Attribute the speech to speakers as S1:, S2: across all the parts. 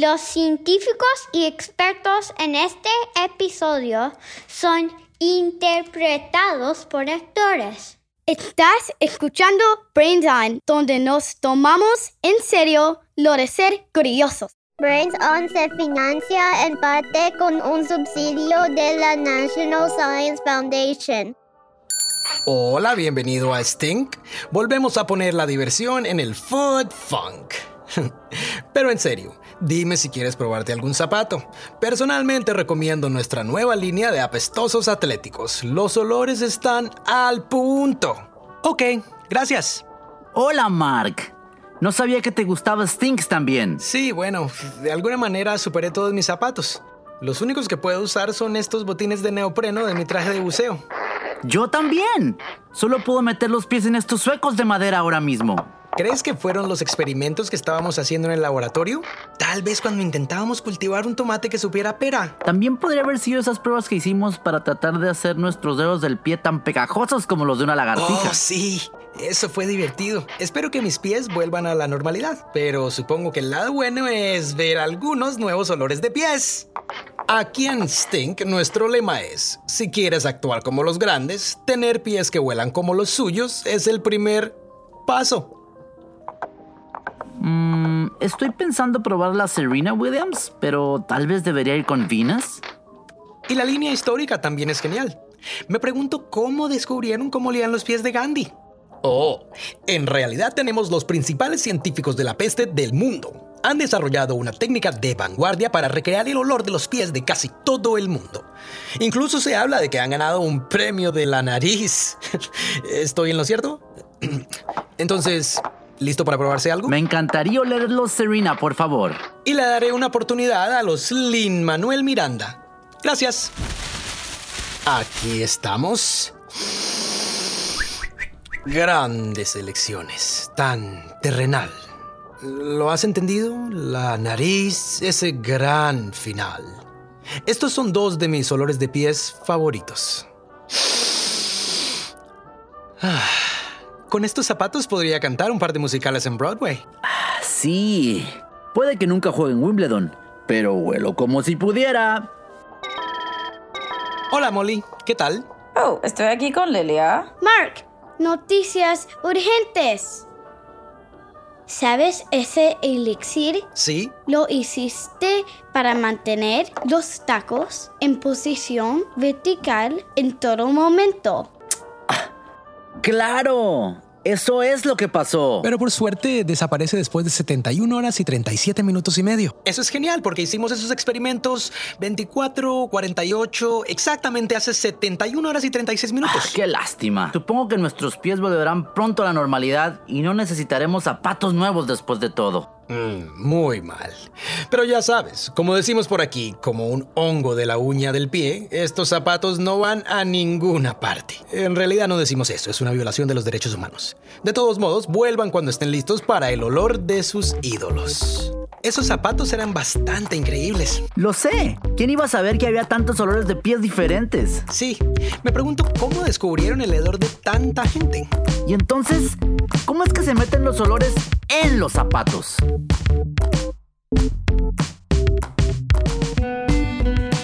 S1: Los científicos y expertos en este episodio son interpretados por actores.
S2: Estás escuchando Brains On, donde nos tomamos en serio lo de ser curiosos.
S3: Brains On se financia en parte con un subsidio de la National Science Foundation.
S4: Hola, bienvenido a Stink. Volvemos a poner la diversión en el Food Funk. Pero en serio, dime si quieres probarte algún zapato. Personalmente recomiendo nuestra nueva línea de apestosos atléticos. Los olores están al punto. Ok, gracias.
S5: Hola, Mark. No sabía que te gustaba Stinks también.
S4: Sí, bueno, de alguna manera superé todos mis zapatos. Los únicos que puedo usar son estos botines de neopreno de mi traje de buceo.
S5: Yo también. Solo puedo meter los pies en estos suecos de madera ahora mismo.
S4: ¿Crees que fueron los experimentos que estábamos haciendo en el laboratorio? Tal vez cuando intentábamos cultivar un tomate que supiera pera.
S5: También podría haber sido esas pruebas que hicimos para tratar de hacer nuestros dedos del pie tan pegajosos como los de una lagartija.
S4: Oh, sí. Eso fue divertido. Espero que mis pies vuelvan a la normalidad, pero supongo que el lado bueno es ver algunos nuevos olores de pies. Aquí en Stink nuestro lema es, si quieres actuar como los grandes, tener pies que huelan como los suyos es el primer paso.
S5: Mm, estoy pensando probar la Serena Williams, pero tal vez debería ir con Venus.
S4: Y la línea histórica también es genial. Me pregunto cómo descubrieron cómo olían los pies de Gandhi. Oh, en realidad tenemos los principales científicos de la peste del mundo. Han desarrollado una técnica de vanguardia para recrear el olor de los pies de casi todo el mundo. Incluso se habla de que han ganado un premio de la nariz. ¿Estoy en lo cierto? Entonces, ¿listo para probarse algo?
S5: Me encantaría olerlos, Serena, por favor.
S4: Y le daré una oportunidad a los Lin Manuel Miranda. Gracias. Aquí estamos. Grandes elecciones, tan terrenal. ¿Lo has entendido? La nariz, ese gran final. Estos son dos de mis olores de pies favoritos. Ah, con estos zapatos podría cantar un par de musicales en Broadway.
S5: Sí. Puede que nunca juegue en Wimbledon, pero huelo como si pudiera.
S4: Hola Molly, ¿qué tal?
S6: Oh, estoy aquí con Lilia.
S2: Mark, noticias urgentes. ¿Sabes ese elixir?
S4: Sí.
S2: Lo hiciste para mantener los tacos en posición vertical en todo momento.
S5: ¡Claro! Eso es lo que pasó.
S4: Pero por suerte desaparece después de 71 horas y 37 minutos y medio. Eso es genial porque hicimos esos experimentos 24, 48, exactamente hace 71 horas y 36 minutos.
S5: Ah, ¡Qué lástima! Supongo que nuestros pies volverán pronto a la normalidad y no necesitaremos zapatos nuevos después de todo.
S4: Mm, muy mal. Pero ya sabes, como decimos por aquí, como un hongo de la uña del pie, estos zapatos no van a ninguna parte. En realidad no decimos eso, es una violación de los derechos humanos. De todos modos, vuelvan cuando estén listos para el olor de sus ídolos. Esos zapatos eran bastante increíbles.
S5: Lo sé. ¿Quién iba a saber que había tantos olores de pies diferentes?
S4: Sí. Me pregunto cómo descubrieron el hedor de tanta gente.
S5: Y entonces, ¿cómo es que se meten los olores en los zapatos?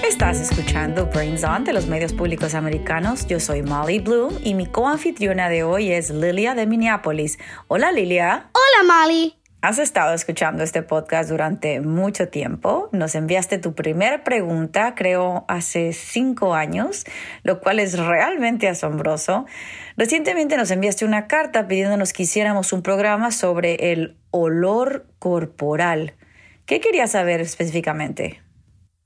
S6: Estás escuchando Brains On de los medios públicos americanos. Yo soy Molly Bloom y mi coanfitriona de hoy es Lilia de Minneapolis. Hola Lilia.
S2: Hola Molly.
S6: Has estado escuchando este podcast durante mucho tiempo. Nos enviaste tu primera pregunta, creo, hace cinco años, lo cual es realmente asombroso. Recientemente nos enviaste una carta pidiéndonos que hiciéramos un programa sobre el olor corporal. ¿Qué querías saber específicamente?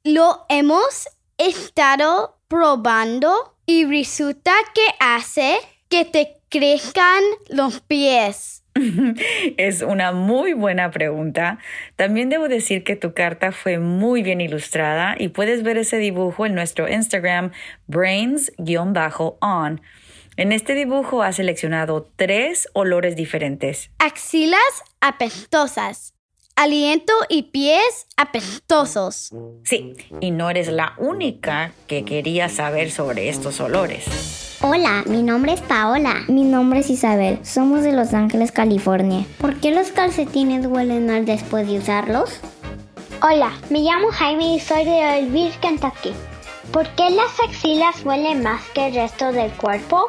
S2: Lo hemos estado probando y resulta que hace que te crezcan los pies.
S6: es una muy buena pregunta. También debo decir que tu carta fue muy bien ilustrada y puedes ver ese dibujo en nuestro Instagram brains-on. En este dibujo has seleccionado tres olores diferentes.
S2: Axilas apestosas. Aliento y pies apestosos.
S6: Sí, y no eres la única que quería saber sobre estos olores.
S3: Hola, mi nombre es Paola. Mi nombre es Isabel. Somos de Los Ángeles, California. ¿Por qué los calcetines huelen mal después de usarlos?
S1: Hola, me llamo Jaime y soy de Elvire, Kentucky. ¿Por qué las axilas huelen más que el resto del cuerpo?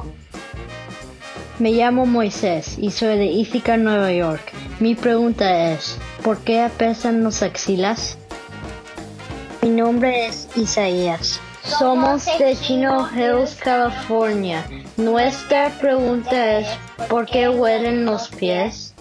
S7: Me llamo Moisés y soy de Ithaca, Nueva York. Mi pregunta es, ¿por qué apestan las axilas? Mi nombre es Isaías. Somos de Chino Hills, California. Nuestra pregunta es, ¿por qué huelen los pies?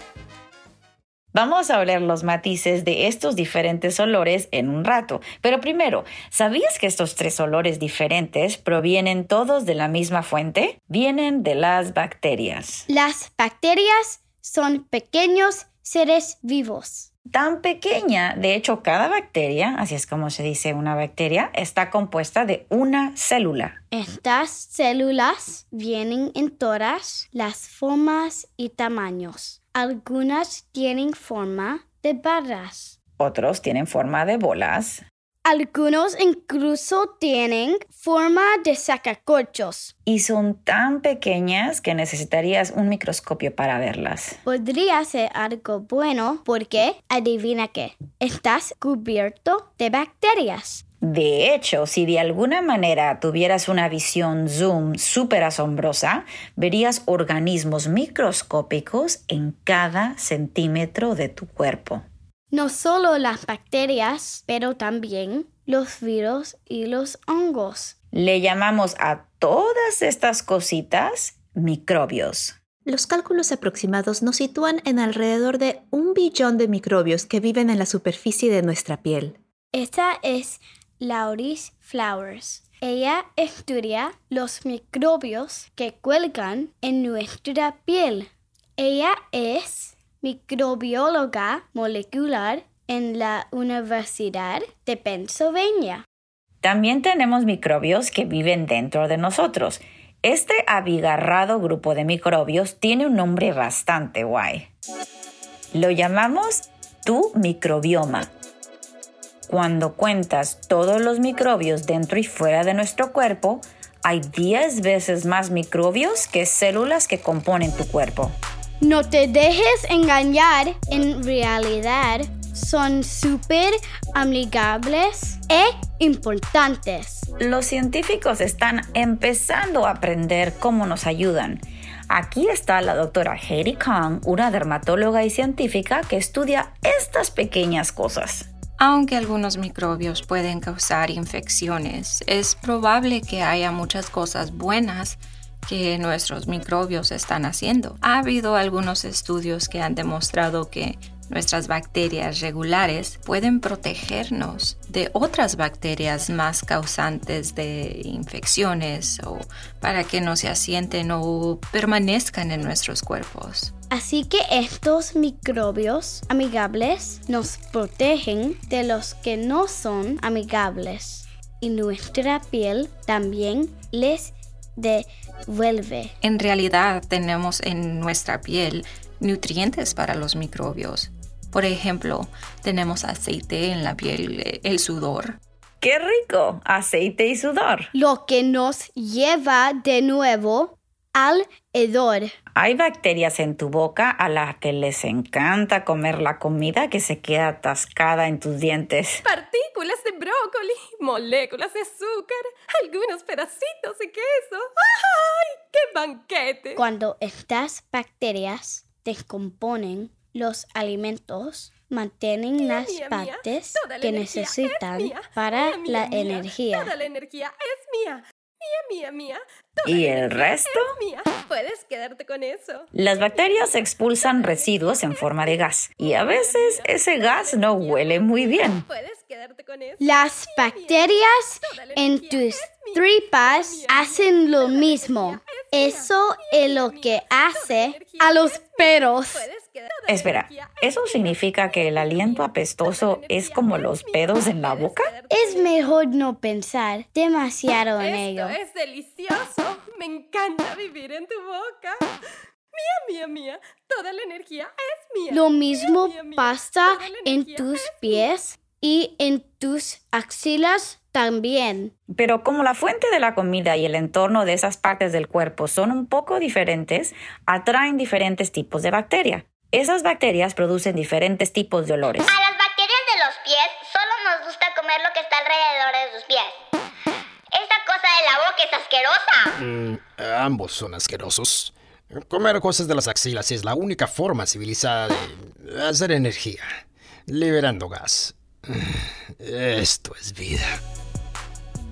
S6: Vamos a oler los matices de estos diferentes olores en un rato. Pero primero, ¿sabías que estos tres olores diferentes provienen todos de la misma fuente? Vienen de las bacterias.
S2: Las bacterias son pequeños seres vivos.
S6: Tan pequeña, de hecho, cada bacteria, así es como se dice una bacteria, está compuesta de una célula.
S2: Estas células vienen en todas las formas y tamaños. Algunas tienen forma de barras.
S6: Otros tienen forma de bolas.
S2: Algunos incluso tienen forma de sacacorchos.
S6: Y son tan pequeñas que necesitarías un microscopio para verlas.
S2: Podría ser algo bueno porque, adivina qué, estás cubierto de bacterias.
S6: De hecho, si de alguna manera tuvieras una visión zoom súper asombrosa, verías organismos microscópicos en cada centímetro de tu cuerpo.
S2: No solo las bacterias, pero también los virus y los hongos.
S6: Le llamamos a todas estas cositas microbios.
S8: Los cálculos aproximados nos sitúan en alrededor de un billón de microbios que viven en la superficie de nuestra piel.
S2: Esta es Lauris Flowers. Ella estudia los microbios que cuelgan en nuestra piel. Ella es microbióloga molecular en la Universidad de Pennsylvania.
S6: También tenemos microbios que viven dentro de nosotros. Este abigarrado grupo de microbios tiene un nombre bastante guay. Lo llamamos tu microbioma. Cuando cuentas todos los microbios dentro y fuera de nuestro cuerpo, hay 10 veces más microbios que células que componen tu cuerpo.
S2: No te dejes engañar, en realidad son súper amigables e importantes.
S6: Los científicos están empezando a aprender cómo nos ayudan. Aquí está la doctora Heidi Kong, una dermatóloga y científica que estudia estas pequeñas cosas.
S9: Aunque algunos microbios pueden causar infecciones, es probable que haya muchas cosas buenas que nuestros microbios están haciendo. Ha habido algunos estudios que han demostrado que nuestras bacterias regulares pueden protegernos de otras bacterias más causantes de infecciones o para que no se asienten o permanezcan en nuestros cuerpos.
S2: Así que estos microbios amigables nos protegen de los que no son amigables y nuestra piel también les devuelve.
S9: En realidad tenemos en nuestra piel nutrientes para los microbios. Por ejemplo, tenemos aceite en la piel, el sudor.
S6: ¡Qué rico! Aceite y sudor.
S2: Lo que nos lleva de nuevo al hedor.
S6: Hay bacterias en tu boca a las que les encanta comer la comida que se queda atascada en tus dientes.
S10: Partículas de brócoli, moléculas de azúcar, algunos pedacitos de queso. ¡Ay, qué banquete!
S2: Cuando estas bacterias descomponen los alimentos, mantienen las partes que necesitan para la energía.
S10: Toda la energía es mía. Mía, mía, mía.
S6: ¿Y el resto?
S10: Mía. Puedes quedarte con eso.
S6: Las bacterias expulsan residuos en forma de gas y a veces ese gas no huele muy bien.
S10: Puedes quedarte con eso.
S2: Las bacterias en tus tripas hacen lo mismo. Eso es lo que hace a los perros.
S6: Espera, ¿eso significa que el aliento apestoso es como los pedos en la boca?
S2: Es mejor no pensar demasiado en ello.
S10: Esto es delicioso. Me encanta vivir en tu boca. Mía, mía, mía. Toda la energía es mía.
S2: Lo mismo
S10: Mía, mía, mía.
S2: pasa en tus pies y en tus axilas también.
S6: Pero como la fuente de la comida y el entorno de esas partes del cuerpo son un poco diferentes, atraen diferentes tipos de bacteria. Esas bacterias producen diferentes tipos de olores.
S3: A las bacterias de los pies solo gusta comer lo que está alrededor de sus pies. Esa cosa de la boca es asquerosa.
S4: Mm, ambos son asquerosos. Comer cosas de las axilas es la única forma civilizada de hacer energía, liberando gas. Esto es vida.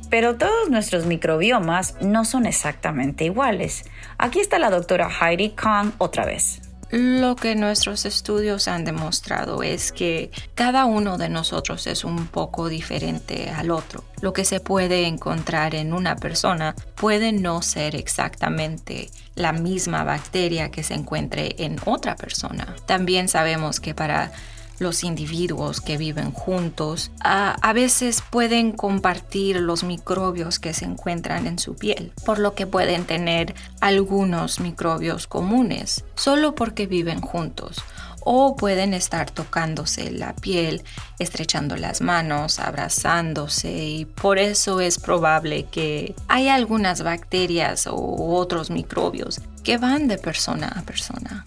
S6: Pero todos nuestros microbiomas no son exactamente iguales. Aquí está la doctora Heidi Kahn otra vez.
S9: Lo que nuestros estudios han demostrado es que cada uno de nosotros es un poco diferente al otro. Lo que se puede encontrar en una persona puede no ser exactamente la misma bacteria que se encuentre en otra persona. También sabemos que para los individuos que viven juntos a, veces pueden compartir los microbios que se encuentran en su piel, por lo que pueden tener algunos microbios comunes solo porque viven juntos o pueden estar tocándose la piel, estrechando las manos, abrazándose y por eso es probable que hay algunas bacterias o otros microbios que van de persona a persona.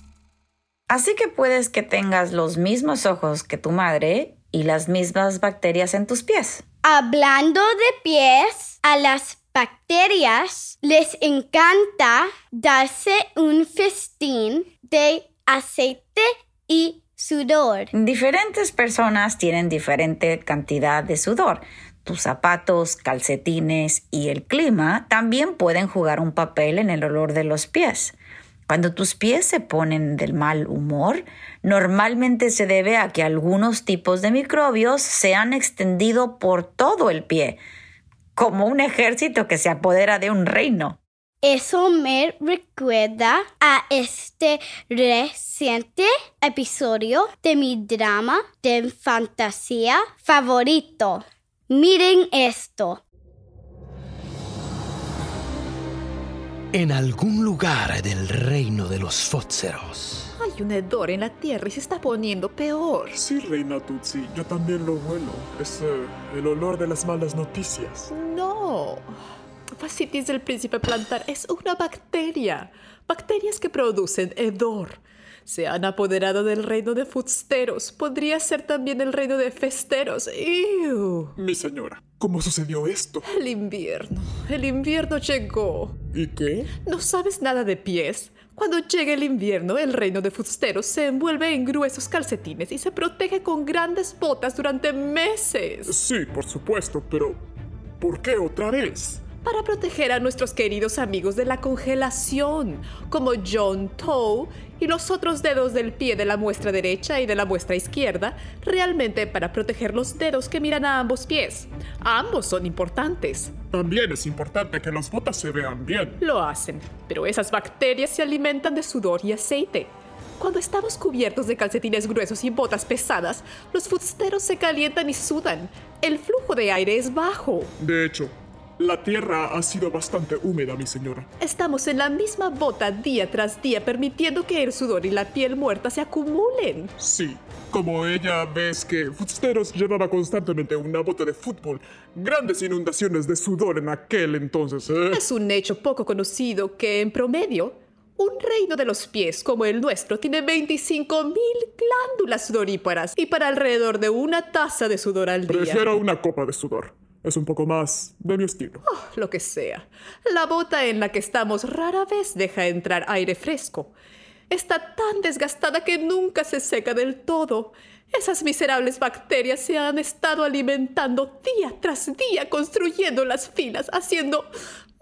S6: Así que puedes que tengas los mismos ojos que tu madre y las mismas bacterias en tus pies.
S2: Hablando de pies, a las bacterias les encanta darse un festín de aceite y sudor.
S6: Diferentes personas tienen diferente cantidad de sudor. Tus zapatos, calcetines y el clima también pueden jugar un papel en el olor de los pies. Cuando tus pies se ponen del mal humor, normalmente se debe a que algunos tipos de microbios se han extendido por todo el pie, como un ejército que se apodera de un reino.
S2: Eso me recuerda a este reciente episodio de mi drama de fantasía favorito. Miren esto.
S4: En algún lugar del reino de los Fótseros.
S11: Hay un hedor en la tierra y se está poniendo peor.
S12: Sí, reina Tutsi, yo también lo huelo. Es eh, el olor de las malas noticias.
S11: No. Fascitis del príncipe plantar es una bacteria. Bacterias que producen hedor se han apoderado del reino de fusteros. Podría ser también el reino de festeros. ¡Ew!
S12: Mi señora, ¿cómo sucedió esto?
S11: El invierno. El invierno llegó.
S12: ¿Y qué?
S11: ¿No sabes nada de pies? Cuando llegue el invierno, el reino de fusteros se envuelve en gruesos calcetines y se protege con grandes botas durante meses.
S12: Sí, por supuesto, pero ¿por qué otra vez?
S11: Para proteger a nuestros queridos amigos de la congelación, como John Toe y los otros dedos del pie de la muestra derecha y de la muestra izquierda, realmente para proteger los dedos que miran a ambos pies. Ambos son importantes.
S12: También es importante que las botas se vean bien.
S11: Lo hacen, pero esas bacterias se alimentan de sudor y aceite. Cuando estamos cubiertos de calcetines gruesos y botas pesadas, los fusteros se calientan y sudan. El flujo de aire es bajo.
S12: De hecho, la tierra ha sido bastante húmeda, mi señora.
S11: Estamos en la misma bota día tras día, permitiendo que el sudor y la piel muerta se acumulen.
S12: Sí, como ella ves que Fusteros llevaba constantemente una bota de fútbol. Grandes inundaciones de sudor en aquel entonces. ¿eh?
S11: Es un hecho poco conocido que, en promedio, un reino de los pies como el nuestro tiene 25.000 glándulas sudoríparas y para alrededor de una taza de sudor al día.
S12: Prefiero una copa de sudor. Es un poco más de mi estilo.
S11: Oh, lo que sea. La bota en la que estamos rara vez deja entrar aire fresco. Está tan desgastada que nunca se seca del todo. Esas miserables bacterias se han estado alimentando día tras día, construyendo las filas, haciendo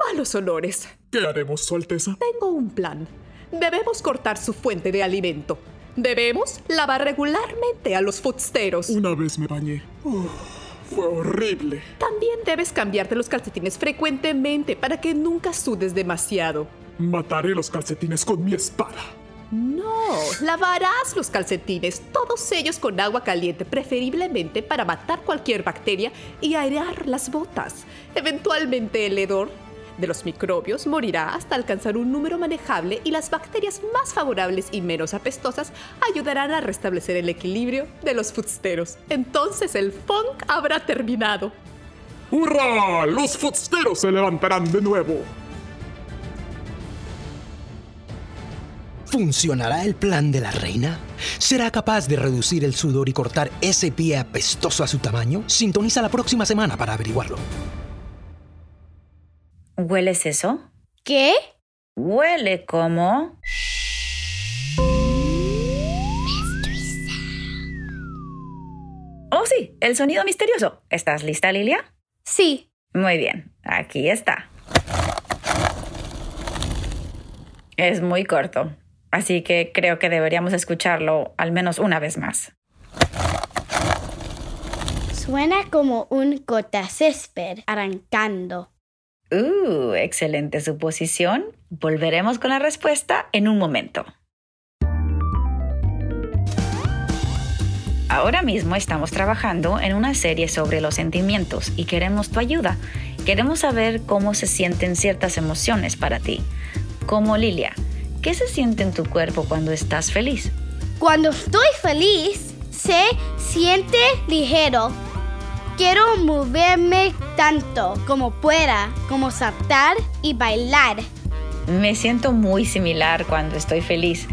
S11: malos olores.
S12: ¿Qué haremos, Su Alteza?
S11: Tengo un plan. Debemos cortar su fuente de alimento. Debemos lavar regularmente a los futsteros.
S12: Una vez me bañé. Fue horrible.
S11: También debes cambiarte los calcetines frecuentemente para que nunca sudes demasiado.
S12: Mataré los calcetines con mi espada.
S11: No, lavarás los calcetines, todos ellos con agua caliente, preferiblemente para matar cualquier bacteria y airear las botas. Eventualmente el hedor de los microbios morirá hasta alcanzar un número manejable y las bacterias más favorables y menos apestosas ayudarán a restablecer el equilibrio de los futsteros. Entonces el funk habrá terminado.
S12: ¡Hurra! Los futsteros se levantarán de nuevo.
S4: ¿Funcionará el plan de la reina? ¿Será capaz de reducir el sudor y cortar ese pie apestoso a su tamaño? Sintoniza la próxima semana para averiguarlo.
S6: ¿Hueles eso?
S2: ¿Qué?
S6: Huele como... Oh, sí, el sonido misterioso. ¿Estás lista, Lilia?
S2: Sí.
S6: Muy bien, aquí está. Es muy corto, así que creo que deberíamos escucharlo al menos una vez más.
S2: Suena como un césped arrancando.
S6: Uh, excelente suposición. Volveremos con la respuesta en un momento. Ahora mismo estamos trabajando en una serie sobre los sentimientos y queremos tu ayuda. Queremos saber cómo se sienten ciertas emociones para ti. Como Lilia, ¿qué se siente en tu cuerpo cuando estás feliz?
S2: Cuando estoy feliz, se siente ligero. Quiero moverme tanto como pueda, como saltar y bailar.
S6: Me siento muy similar cuando estoy feliz.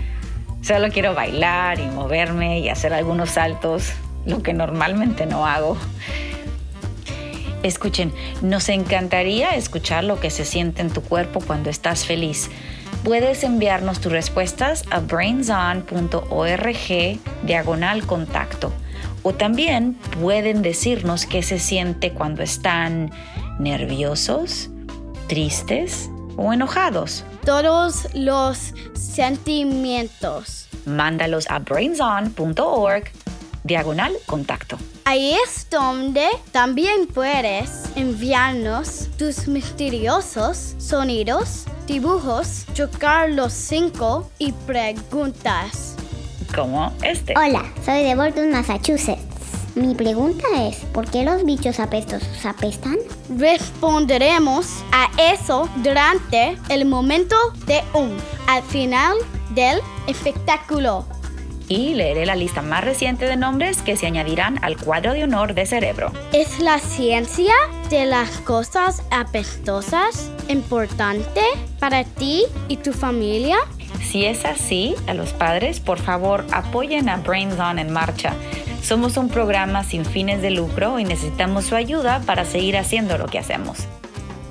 S6: Solo quiero bailar y moverme y hacer algunos saltos, lo que normalmente no hago. Escuchen, nos encantaría escuchar lo que se siente en tu cuerpo cuando estás feliz. Puedes enviarnos tus respuestas a brainson.org diagonal contacto. O también pueden decirnos qué se siente cuando están nerviosos, tristes o enojados
S2: todos los sentimientos.
S6: Mándalos a brainson.org diagonal contacto.
S2: Ahí es donde también puedes enviarnos tus misteriosos sonidos, dibujos, chocar los cinco y preguntas.
S6: Como este.
S3: Hola, soy de Bolton, Massachusetts. Mi pregunta es, ¿por qué los bichos apestosos apestan?
S2: Responderemos a eso durante el momento de un, al final del espectáculo.
S6: Y leeré la lista más reciente de nombres que se añadirán al cuadro de honor de cerebro.
S2: ¿Es la ciencia de las cosas apestosas importante para ti y tu familia?
S6: Si es así, a los padres, por favor, apoyen a Brains On en marcha somos un programa sin fines de lucro y necesitamos su ayuda para seguir haciendo lo que hacemos.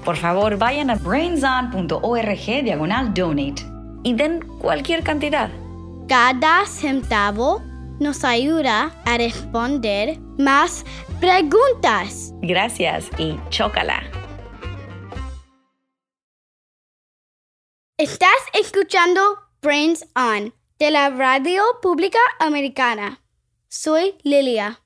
S6: Por favor, vayan a brainson.org diagonal donate y den cualquier cantidad.
S2: Cada centavo nos ayuda a responder más preguntas.
S6: Gracias y chócala.
S2: Estás escuchando Brains On de la Radio Pública Americana. Soy Lilia.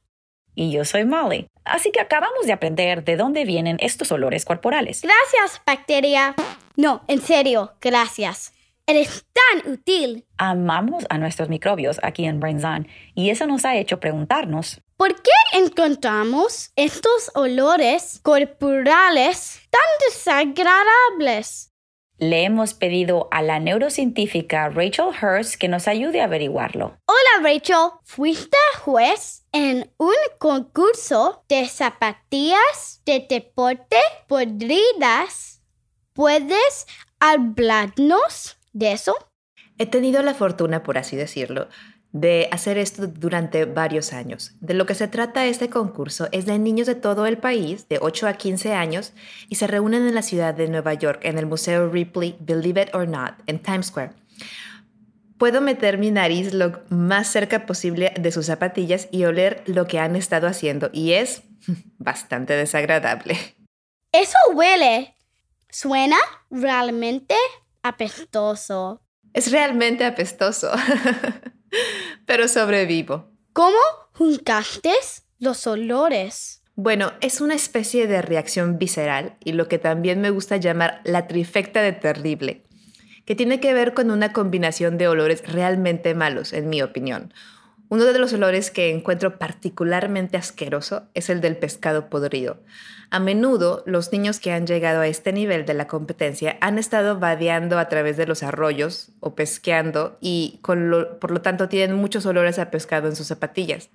S6: Y yo soy Molly. Así que acabamos de aprender de dónde vienen estos olores corporales.
S2: Gracias, bacteria. No, en serio, gracias. Eres tan útil.
S6: Amamos a nuestros microbios aquí en BrainZone y eso nos ha hecho preguntarnos
S2: ¿Por qué encontramos estos olores corporales tan desagradables?
S6: Le hemos pedido a la neurocientífica Rachel Hurst que nos ayude a averiguarlo.
S2: Hola Rachel, ¿fuiste juez en un concurso de zapatillas de deporte podridas? ¿Puedes hablarnos de eso?
S8: He tenido la fortuna, por así decirlo, de hacer esto durante varios años. De lo que se trata este concurso es de niños de todo el país, de 8 a 15 años, y se reúnen en la ciudad de Nueva York, en el Museo Ripley, Believe It or Not, en Times Square. Puedo meter mi nariz lo más cerca posible de sus zapatillas y oler lo que han estado haciendo, y es bastante desagradable.
S2: Eso huele. Suena realmente apestoso.
S8: Es realmente apestoso. pero sobrevivo.
S2: ¿Cómo juntaste los olores?
S8: Bueno, es una especie de reacción visceral y lo que también me gusta llamar la trifecta de terrible, que tiene que ver con una combinación de olores realmente malos, en mi opinión. Uno de los olores que encuentro particularmente asqueroso es el del pescado podrido. A menudo los niños que han llegado a este nivel de la competencia han estado vadeando a través de los arroyos o pesqueando y por lo tanto tienen muchos olores a pescado en sus zapatillas.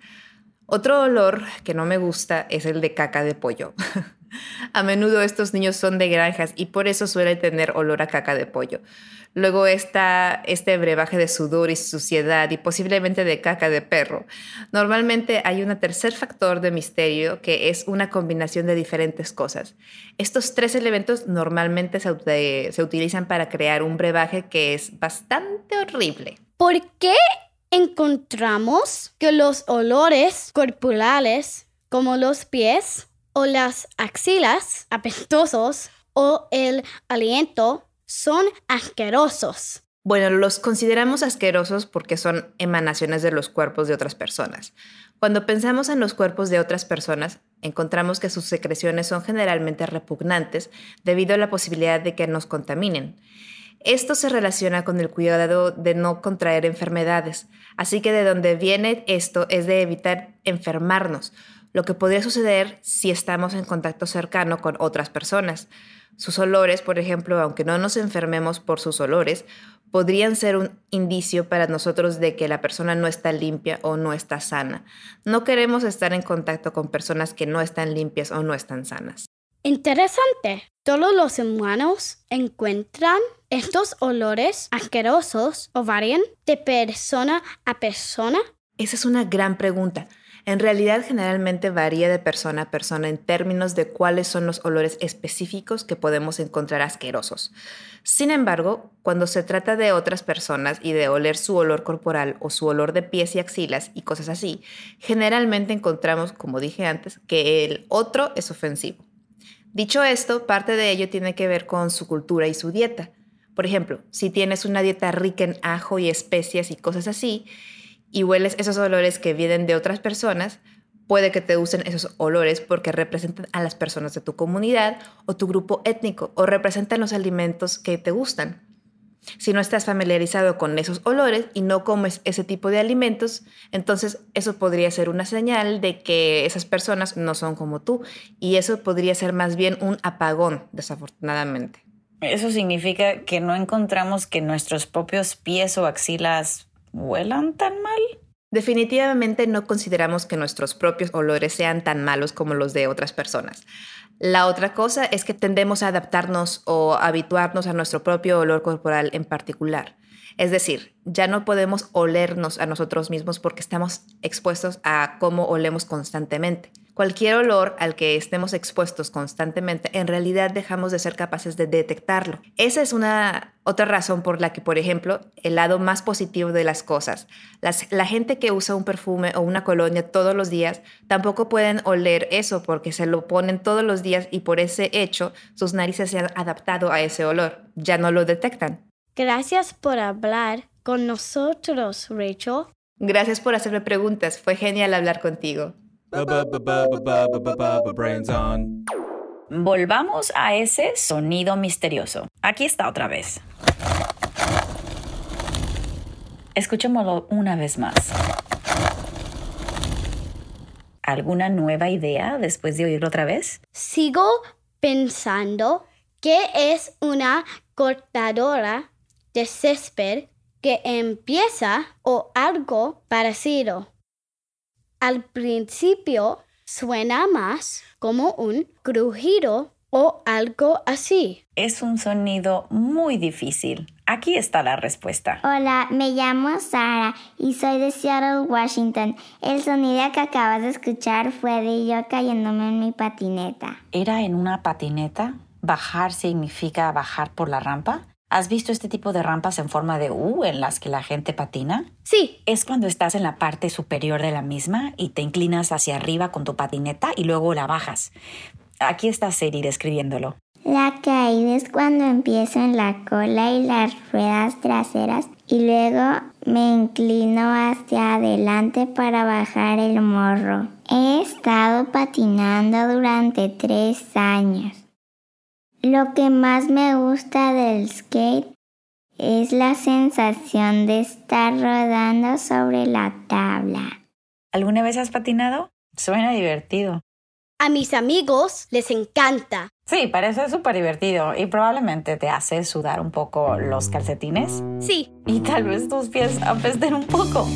S8: Otro olor que no me gusta es el de caca de pollo. A menudo estos niños son de granjas y por eso suelen tener olor a caca de pollo. Luego está este brebaje de sudor y suciedad y posiblemente de caca de perro. Normalmente hay un tercer factor de misterio que es una combinación de diferentes cosas. Estos tres elementos normalmente se, se utilizan para crear un brebaje que es bastante horrible.
S2: ¿Por qué encontramos que los olores corporales, como los pies o las axilas apestosos o el aliento, son asquerosos.
S8: Bueno, los consideramos asquerosos porque son emanaciones de los cuerpos de otras personas. Cuando pensamos en los cuerpos de otras personas, encontramos que sus secreciones son generalmente repugnantes debido a la posibilidad de que nos contaminen. Esto se relaciona con el cuidado de no contraer enfermedades, así que de donde viene esto es de evitar enfermarnos, lo que podría suceder si estamos en contacto cercano con otras personas. Sus olores, por ejemplo, aunque no nos enfermemos por sus olores, podrían ser un indicio para nosotros de que la persona no está limpia o no está sana. No queremos estar en contacto con personas que no están limpias o no están sanas.
S2: Interesante. Todos los humanos encuentran estos olores asquerosos o varían de persona a persona.
S8: Esa es una gran pregunta. En realidad generalmente varía de persona a persona en términos de cuáles son los olores específicos que podemos encontrar asquerosos. Sin embargo, cuando se trata de otras personas y de oler su olor corporal o su olor de pies y axilas y cosas así, generalmente encontramos, como dije antes, que el otro es ofensivo. Dicho esto, parte de ello tiene que ver con su cultura y su dieta. Por ejemplo, si tienes una dieta rica en ajo y especias y cosas así, y hueles esos olores que vienen de otras personas, puede que te usen esos olores porque representan a las personas de tu comunidad o tu grupo étnico o representan los alimentos que te gustan. Si no estás familiarizado con esos olores y no comes ese tipo de alimentos, entonces eso podría ser una señal de que esas personas no son como tú y eso podría ser más bien un apagón, desafortunadamente.
S6: ¿Eso significa que no encontramos que nuestros propios pies o axilas huelan tan mal?
S8: Definitivamente no consideramos que nuestros propios olores sean tan malos como los de otras personas. La otra cosa es que tendemos a adaptarnos o habituarnos a nuestro propio olor corporal en particular. Es decir, ya no podemos olernos a nosotros mismos porque estamos expuestos a cómo olemos constantemente. Cualquier olor al que estemos expuestos constantemente, en realidad dejamos de ser capaces de detectarlo. Esa es una otra razón por la que, por ejemplo, el lado más positivo de las cosas, la gente que usa un perfume o una colonia todos los días, tampoco pueden oler eso porque se lo ponen todos los días y por ese hecho sus narices se han adaptado a ese olor. Ya no lo detectan.
S2: Gracias por hablar con nosotros, Rachel.
S8: Gracias por hacerme preguntas. Fue genial hablar contigo.
S6: Volvamos a ese sonido misterioso. Aquí está otra vez. Escuchémoslo una vez más. ¿Alguna nueva idea después de oírlo otra vez?
S2: Sigo pensando que es una cortadora de césped que empieza o algo parecido. Al principio suena más como un crujido o algo así.
S6: Es un sonido muy difícil. Aquí está la respuesta.
S3: Hola, me llamo Sara y soy de Seattle, Washington. El sonido que acabas de escuchar fue de yo cayéndome en mi patineta.
S6: ¿Era en una patineta? ¿Bajar significa bajar por la rampa? ¿Has visto este tipo de rampas en forma de U en las que la gente patina?
S2: Sí.
S6: Es cuando estás en la parte superior de la misma y te inclinas hacia arriba con tu patineta y luego la bajas. Aquí está Seri describiéndolo.
S3: La caída es cuando empiezo en la cola y las ruedas traseras y luego me inclino hacia adelante para bajar el morro. He estado patinando durante tres años. Lo que más me gusta del skate es la sensación de estar rodando sobre la tabla.
S6: ¿Alguna vez has patinado? Suena divertido.
S2: A mis amigos les encanta.
S6: Sí, parece súper divertido y probablemente te hace sudar un poco los calcetines.
S2: Sí.
S6: Y tal vez tus pies apesten un poco.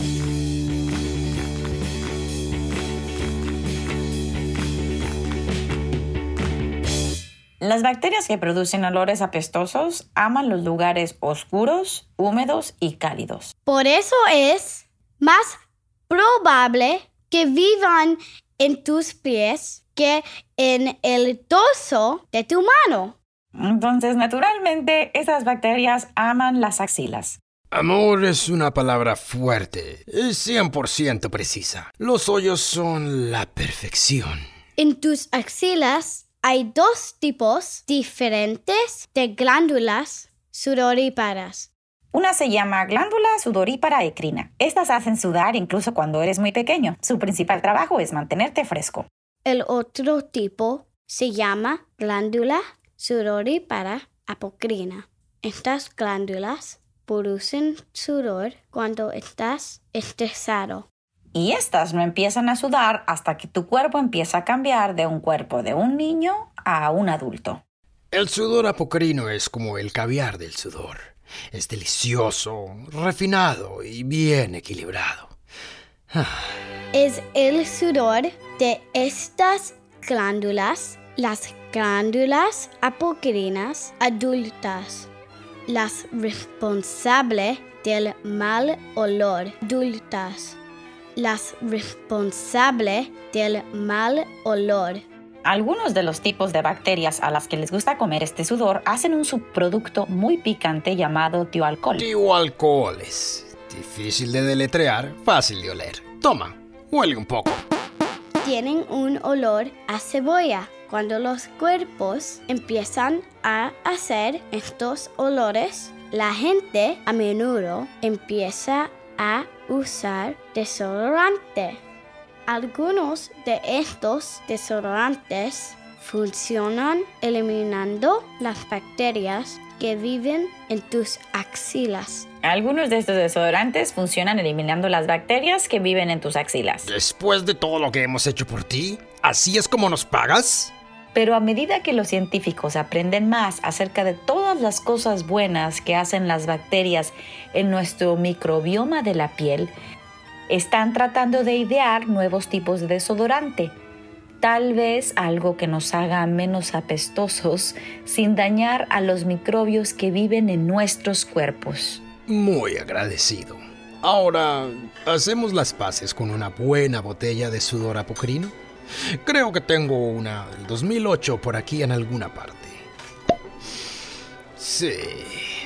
S6: Las bacterias que producen olores apestosos aman los lugares oscuros, húmedos y cálidos.
S2: Por eso es más probable que vivan en tus pies que en el torso de tu mano.
S6: Entonces, naturalmente, esas bacterias aman las axilas.
S4: Amor es una palabra fuerte, es 100% precisa. Los hoyos son la perfección.
S2: En tus axilas hay dos tipos diferentes de glándulas sudoríparas.
S6: Una se llama glándula sudorípara ecrina. Estas hacen sudar incluso cuando eres muy pequeño. Su principal trabajo es mantenerte fresco.
S2: El otro tipo se llama glándula sudorípara apocrina. Estas glándulas producen sudor cuando estás estresado.
S6: Y estas no empiezan a sudar hasta que tu cuerpo empieza a cambiar de un cuerpo de un niño a un adulto.
S4: El sudor apocrino es como el caviar del sudor. Es delicioso, refinado y bien equilibrado.
S2: Es el sudor de estas glándulas, las glándulas apocrinas adultas, las responsables del mal olor adultas, las responsables del mal olor.
S6: Algunos de los tipos de bacterias a las que les gusta comer este sudor hacen un subproducto muy picante llamado tioalcohol.
S4: Tioalcohol es difícil de deletrear, fácil de oler. Toma, huele un poco.
S2: Tienen un olor a cebolla. Cuando los cuerpos empiezan a hacer estos olores, la gente a menudo empieza a usar desodorante. Algunos de estos desodorantes funcionan eliminando las bacterias que viven en tus axilas.
S6: Algunos de estos desodorantes funcionan eliminando las bacterias que viven en tus axilas.
S4: Después de todo lo que hemos hecho por ti, ¿así es como nos pagas?
S6: Pero a medida que los científicos aprenden más acerca de todas las cosas buenas que hacen las bacterias en nuestro microbioma de la piel, están tratando de idear nuevos tipos de desodorante. Tal vez algo que nos haga menos apestosos sin dañar a los microbios que viven en nuestros cuerpos.
S4: Muy agradecido. Ahora, ¿hacemos las paces con una buena botella de sudor apocrino? Creo que tengo una del 2008 por aquí en alguna parte. Sí,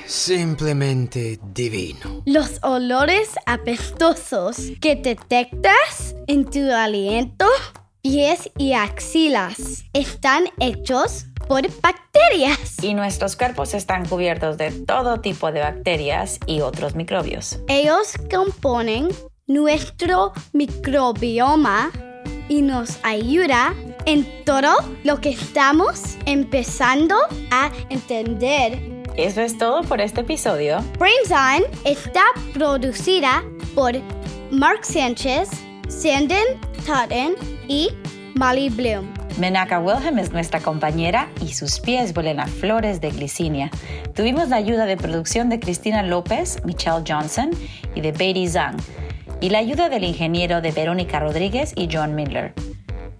S4: simplemente divino.
S2: Los olores apestosos que detectas en tu aliento, pies y axilas están hechos por bacterias.
S6: Y nuestros cuerpos están cubiertos de todo tipo de bacterias y otros microbios.
S2: Ellos componen nuestro microbioma y nos ayuda en todo lo que estamos empezando a entender.
S6: Eso es todo por este episodio.
S2: Brains On está producida por Mark Sánchez, Sandon Totten y Molly Bloom.
S6: Menaka Wilhelm es nuestra compañera y sus pies vuelan a flores de glicinia. Tuvimos la ayuda de producción de Cristina López, Michelle Johnson y de Beatty Zhang y la ayuda del ingeniero de Verónica Rodríguez y John Miller.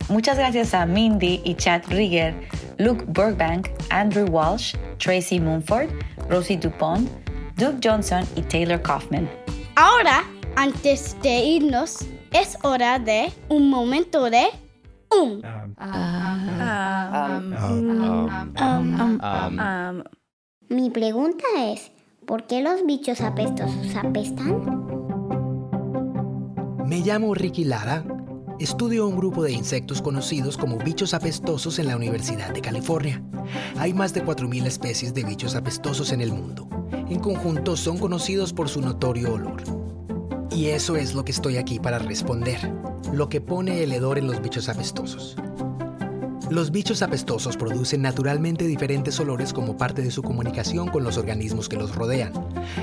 S6: Muchas gracias a Mindy y Chad Rieger, Luke Burbank, Andrew Walsh, Tracy Mumford, Rosie Dupont, Duke Johnson y Taylor Kaufman.
S2: Ahora, antes de irnos, es hora de un momento de um.
S3: Mi pregunta es, ¿por qué los bichos apestosos apestan?
S4: Me llamo Ricky Lara. Estudio un grupo de insectos conocidos como bichos apestosos en la Universidad de California. Hay más de 4.000 especies de bichos apestosos en el mundo. En conjunto son conocidos por su notorio olor. Y eso es lo que estoy aquí para responder. Lo que pone el hedor en los bichos apestosos. Los bichos apestosos producen naturalmente diferentes olores como parte de su comunicación con los organismos que los rodean.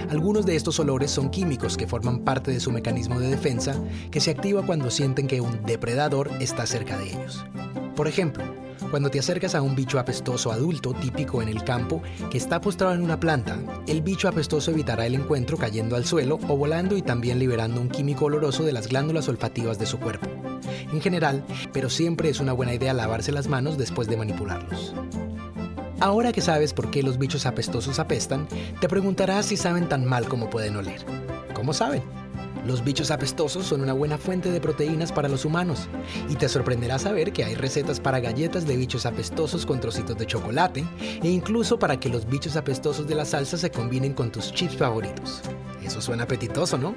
S4: Algunos de estos olores son químicos que forman parte de su mecanismo de defensa que se activa cuando sienten que un depredador está cerca de ellos. Por ejemplo, cuando te acercas a un bicho apestoso adulto típico en el campo que está postrado en una planta, el bicho apestoso evitará el encuentro cayendo al suelo o volando y también liberando un químico oloroso de las glándulas olfativas de su cuerpo. En general, pero siempre es una buena idea lavarse las manos después de manipularlos. Ahora que sabes por qué los bichos apestosos apestan, te preguntarás si saben tan mal como pueden oler. ¿Cómo saben? Los bichos apestosos son una buena fuente de proteínas para los humanos y te sorprenderá saber que hay recetas para galletas de bichos apestosos con trocitos de chocolate e incluso para que los bichos apestosos de la salsa se combinen con tus chips favoritos. Eso suena apetitoso, ¿no?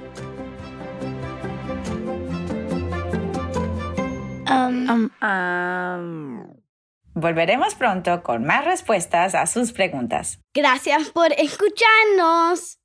S6: Volveremos pronto con más respuestas a sus preguntas.
S2: Gracias por escucharnos.